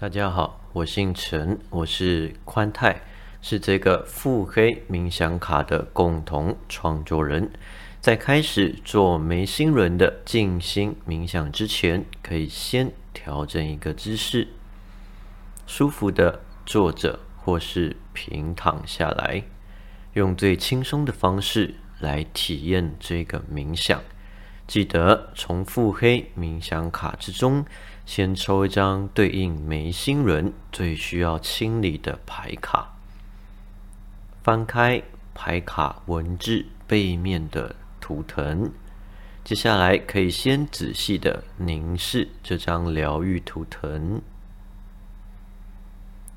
大家好，我姓陈，我是宽泰，是这个腹黑冥想卡的共同创作人。在开始做眉心轮的静心冥想之前，可以先调整一个姿势，舒服的坐着或是平躺下来，用最轻松的方式来体验这个冥想。记得从腹黑冥想卡之中。先抽一张对应眉心轮最需要清理的牌卡，翻开牌卡文字背面的图腾，接下来可以先仔细的凝视这张疗愈图腾。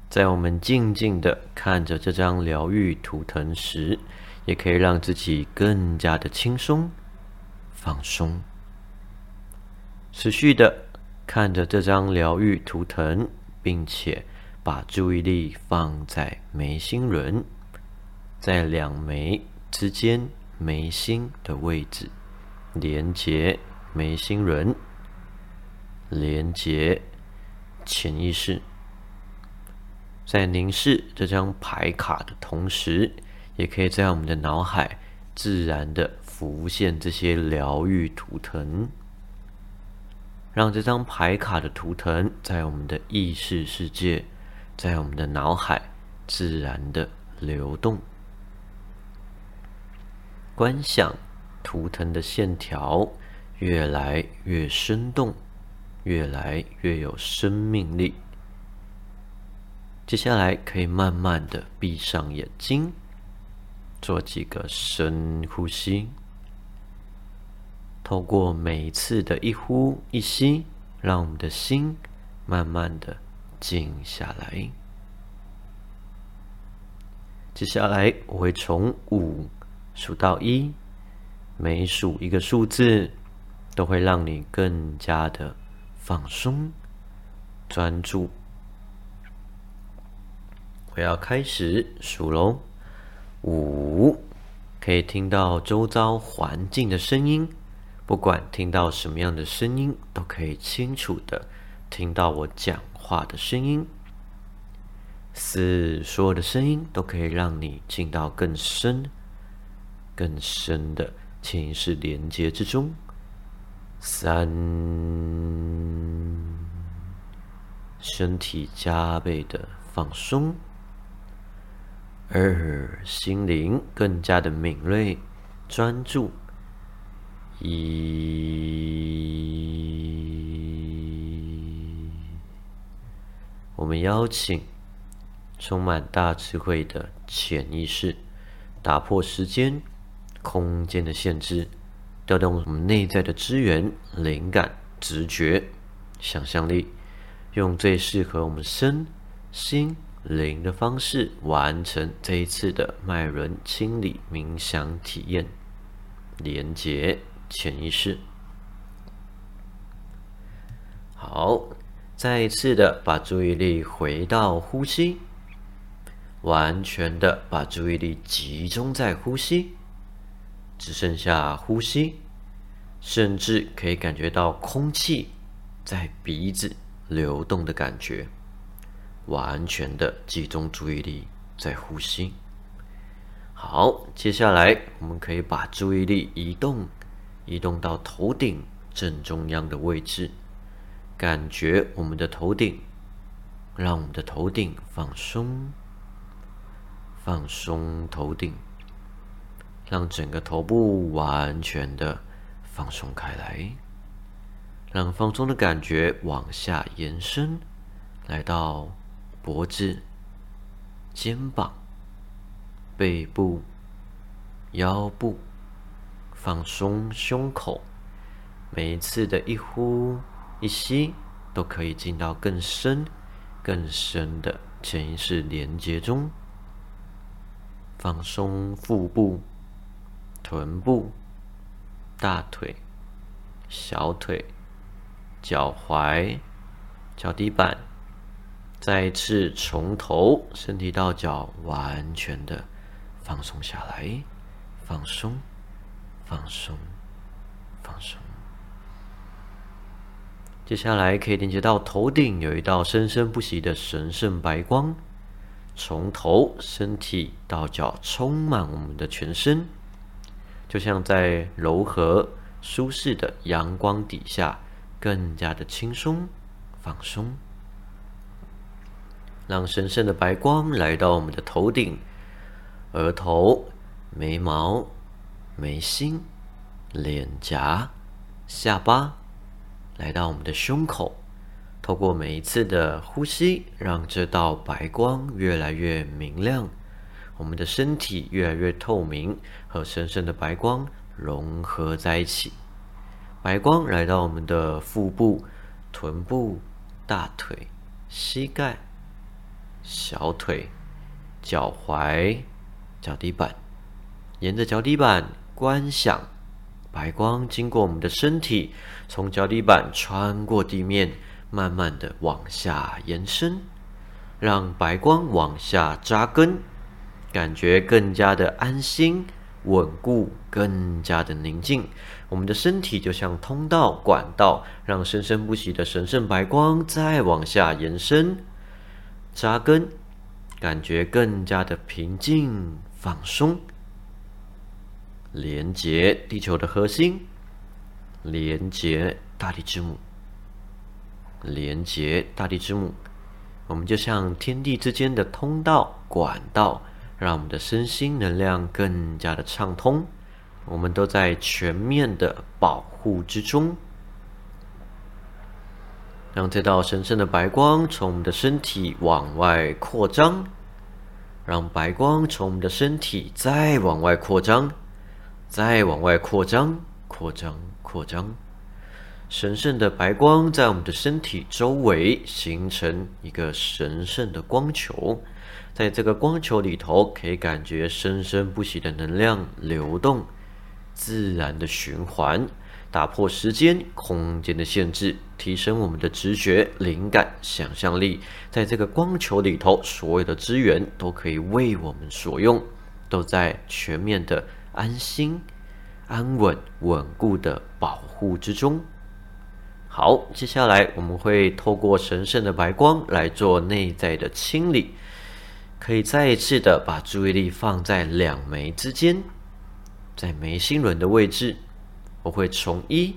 在我们静静的看着这张疗愈图腾时，也可以让自己更加的轻松、放松，持续的。看着这张疗愈图腾，并且把注意力放在眉心轮，在两眉之间眉心的位置，连接眉心轮，连接潜意识。在凝视这张牌卡的同时，也可以在我们的脑海自然的浮现这些疗愈图腾。让这张牌卡的图腾在我们的意识世界，在我们的脑海自然的流动，观想图腾的线条越来越生动，越来越有生命力。接下来可以慢慢的闭上眼睛，做几个深呼吸。透过每一次的一呼一吸，让我们的心慢慢的静下来。接下来我会从五数到一，每数一个数字，都会让你更加的放松、专注。我要开始数喽，五，可以听到周遭环境的声音。不管听到什么样的声音，都可以清楚的听到我讲话的声音。四，所有的声音都可以让你进到更深、更深的潜意识连接之中。三，身体加倍的放松。二，心灵更加的敏锐、专注。一，我们邀请充满大智慧的潜意识，打破时间、空间的限制，调动我们内在的资源、灵感、直觉、想象力，用最适合我们身心灵的方式，完成这一次的脉轮清理冥想体验，连接。潜意识，好，再一次的把注意力回到呼吸，完全的把注意力集中在呼吸，只剩下呼吸，甚至可以感觉到空气在鼻子流动的感觉，完全的集中注意力在呼吸。好，接下来我们可以把注意力移动。移动到头顶正中央的位置，感觉我们的头顶，让我们的头顶放松，放松头顶，让整个头部完全的放松开来，让放松的感觉往下延伸，来到脖子、肩膀、背部、腰部。放松胸口，每一次的一呼一吸都可以进到更深、更深的潜意识连接中。放松腹部、臀部、大腿、小腿、脚踝、脚底板，再一次从头身体到脚完全的放松下来，放松。放松，放松。接下来可以连接到头顶，有一道生生不息的神圣白光，从头身体到脚充满我们的全身，就像在柔和舒适的阳光底下，更加的轻松放松。让神圣的白光来到我们的头顶、额头、眉毛、眉心、脸颊、下巴。来到我们的胸口，透过每一次的呼吸，让这道白光越来越明亮，我们的身体越来越透明，和神圣的白光融合在一起。白光来到我们的腹部、臀部、大腿、膝盖、小腿、脚踝、脚底板，沿着脚底板观想。白光经过我们的身体，从脚底板穿过地面，慢慢的往下延伸，让白光往下扎根，感觉更加的安心、稳固，更加的宁静。我们的身体就像通道、管道，让生生不息的神圣白光再往下延伸、扎根，感觉更加的平静、放松。连接地球的核心，连接大地之母，连接大地之母，我们就像天地之间的通道管道，让我们的身心能量更加的畅通。我们都在全面的保护之中，让这道神圣的白光从我们的身体往外扩张，让白光从我们的身体再往外扩张。再往外扩张，扩张，扩张，神圣的白光在我们的身体周围形成一个神圣的光球，在这个光球里头，可以感觉生生不息的能量流动，自然的循环，打破时间、空间的限制，提升我们的直觉、灵感、想象力。在这个光球里头，所有的资源都可以为我们所用，都在全面的。安心、安稳、稳固的保护之中。好，接下来我们会透过神圣的白光来做内在的清理。可以再一次的把注意力放在两眉之间，在眉心轮的位置。我会从一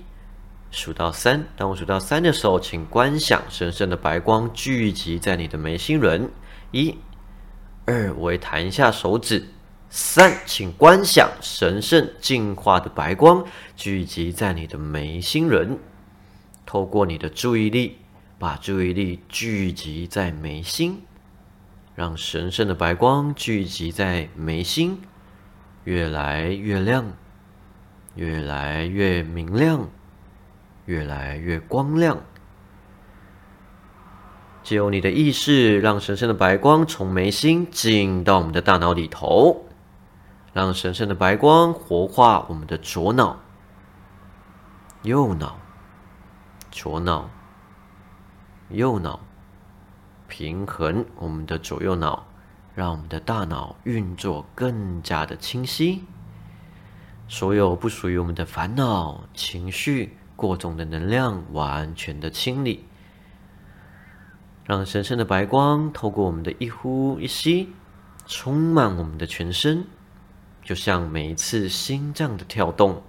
数到三，当我数到三的时候，请观想神圣的白光聚集在你的眉心轮。一、二，我会弹一下手指。三，请观想神圣净化的白光聚集在你的眉心轮，透过你的注意力，把注意力聚集在眉心，让神圣的白光聚集在眉心，越来越亮，越来越明亮，越来越光亮。借由你的意识，让神圣的白光从眉心进到我们的大脑里头。让神圣的白光活化我们的左脑、右脑、左脑、右脑，平衡我们的左右脑，让我们的大脑运作更加的清晰。所有不属于我们的烦恼、情绪、过重的能量，完全的清理。让神圣的白光透过我们的一呼一吸，充满我们的全身。就像每一次心脏的跳动，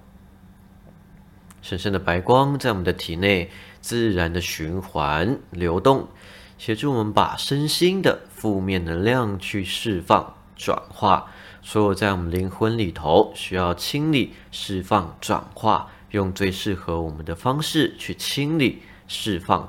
神圣的白光在我们的体内自然的循环流动，协助我们把身心的负面能量去释放、转化。所有在我们灵魂里头需要清理、释放、转化，用最适合我们的方式去清理、释放。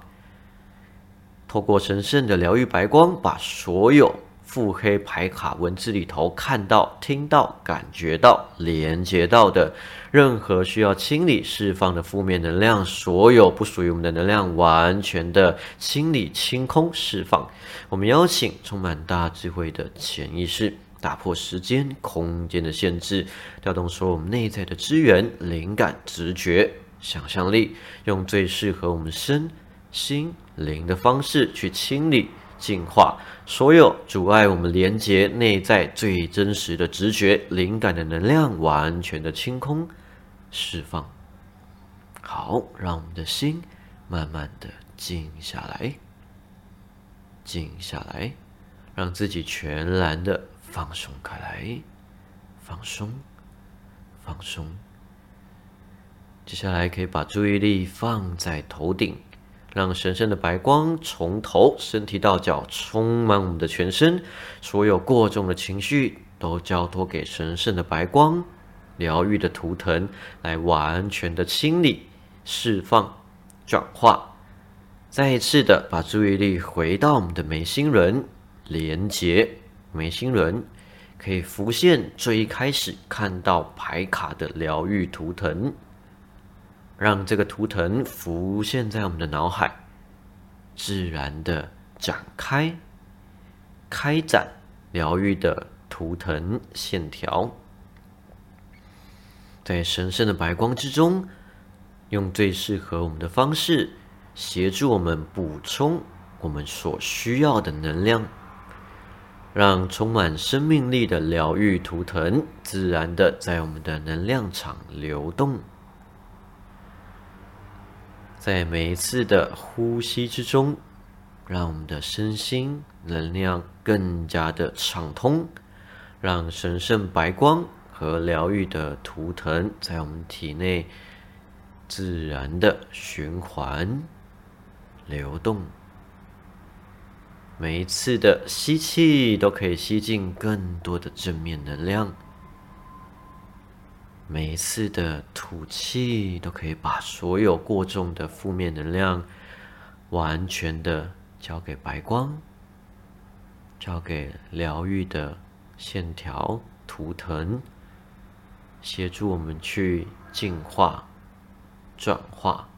透过神圣的疗愈白光，把所有。腹黑牌卡文字里头看到、听到、感觉到、连接到的任何需要清理、释放的负面能量，所有不属于我们的能量，完全的清理、清空、释放。我们邀请充满大智慧的潜意识，打破时间、空间的限制，调动所有我们内在的资源、灵感、直觉、想象力，用最适合我们身心灵的方式去清理。净化所有阻碍我们连接内在最真实的直觉、灵感的能量，完全的清空、释放。好，让我们的心慢慢的静下来，静下来，让自己全然的放松开来，放松，放松。接下来可以把注意力放在头顶，让神圣的白光从头身体到脚充满我们的全身，所有过重的情绪都交托给神圣的白光，疗愈的图腾来完全的清理、释放、转化。再一次的把注意力回到我们的眉心轮，连接眉心轮，可以浮现最一开始看到牌卡的疗愈图腾。让这个图腾浮现在我们的脑海，自然的展开、开展疗愈的图腾线条，在神圣的白光之中，用最适合我们的方式，协助我们补充我们所需要的能量，让充满生命力的疗愈图腾自然的在我们的能量场流动。在每一次的呼吸之中，让我们的身心能量更加的畅通，让神圣白光和疗愈的图腾在我们体内自然的循环流动。每一次的吸气都可以吸进更多的正面能量。每一次的吐气都可以把所有过重的负面能量完全的交给白光，交给疗愈的线条图腾，协助我们去净化、转化。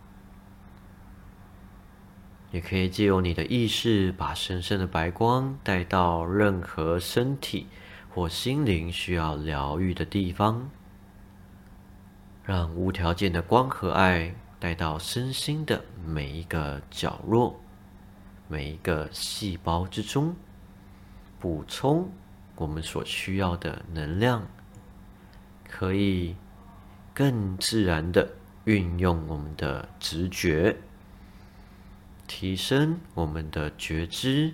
也可以借由你的意识，把神圣的白光带到任何身体或心灵需要疗愈的地方。让无条件的光和爱带到身心的每一个角落、每一个细胞之中，补充我们所需要的能量，可以更自然的运用我们的直觉，提升我们的觉知、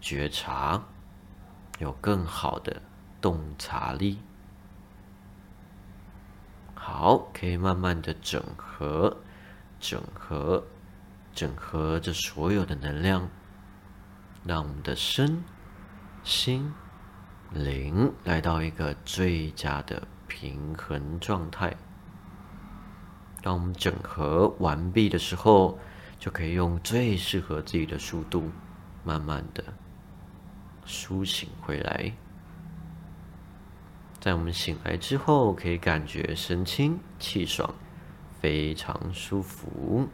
觉察，有更好的洞察力。好，可以慢慢的整合、整合、整合这所有的能量，让我们的身心灵来到一个最佳的平衡状态。当我们整合完毕的时候，就可以用最适合自己的速度，慢慢的苏醒回来。在我们醒来之后，可以感觉神清气爽，非常舒服。